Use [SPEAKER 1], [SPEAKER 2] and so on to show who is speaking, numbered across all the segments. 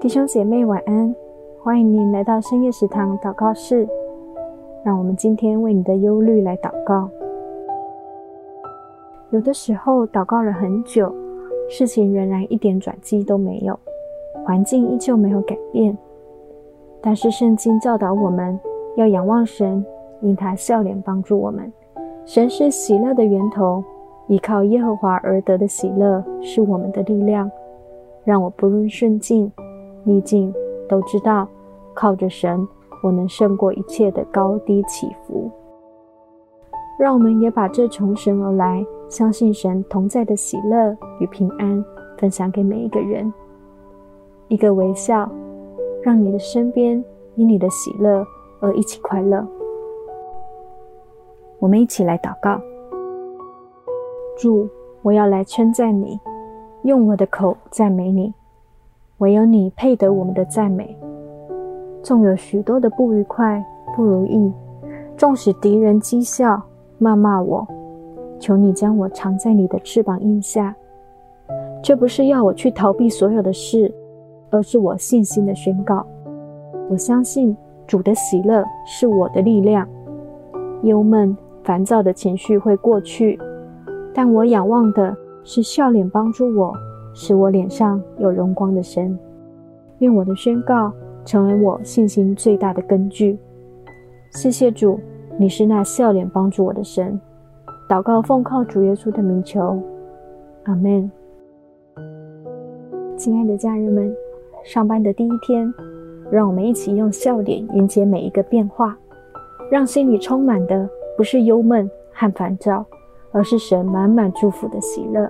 [SPEAKER 1] 弟兄姐妹晚安，欢迎您来到深夜食堂祷告室。让我们今天为你的忧虑来祷告。有的时候祷告了很久，事情仍然一点转机都没有，环境依旧没有改变。但是圣经教导我们要仰望神，因他笑脸帮助我们。神是喜乐的源头，依靠耶和华而得的喜乐是我们的力量。让我不论顺境。逆境都知道，靠着神，我能胜过一切的高低起伏。让我们也把这从神而来、相信神同在的喜乐与平安分享给每一个人。一个微笑，让你的身边因你的喜乐而一起快乐。我们一起来祷告：主，我要来称赞你，用我的口赞美你。唯有你配得我们的赞美。纵有许多的不愉快、不如意，纵使敌人讥笑、谩骂我，求你将我藏在你的翅膀荫下。这不是要我去逃避所有的事，而是我信心的宣告。我相信主的喜乐是我的力量。忧闷、烦躁的情绪会过去，但我仰望的是笑脸帮助我。使我脸上有荣光的神，愿我的宣告成为我信心最大的根据。谢谢主，你是那笑脸帮助我的神。祷告奉靠主耶稣的名求，阿门。亲爱的家人们，上班的第一天，让我们一起用笑脸迎接每一个变化，让心里充满的不是忧闷和烦躁，而是神满满祝福的喜乐。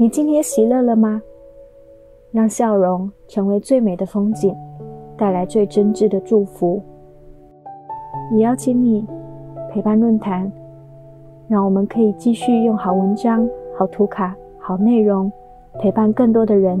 [SPEAKER 1] 你今天喜乐了吗？让笑容成为最美的风景，带来最真挚的祝福。也邀请你陪伴论坛，让我们可以继续用好文章、好图卡、好内容，陪伴更多的人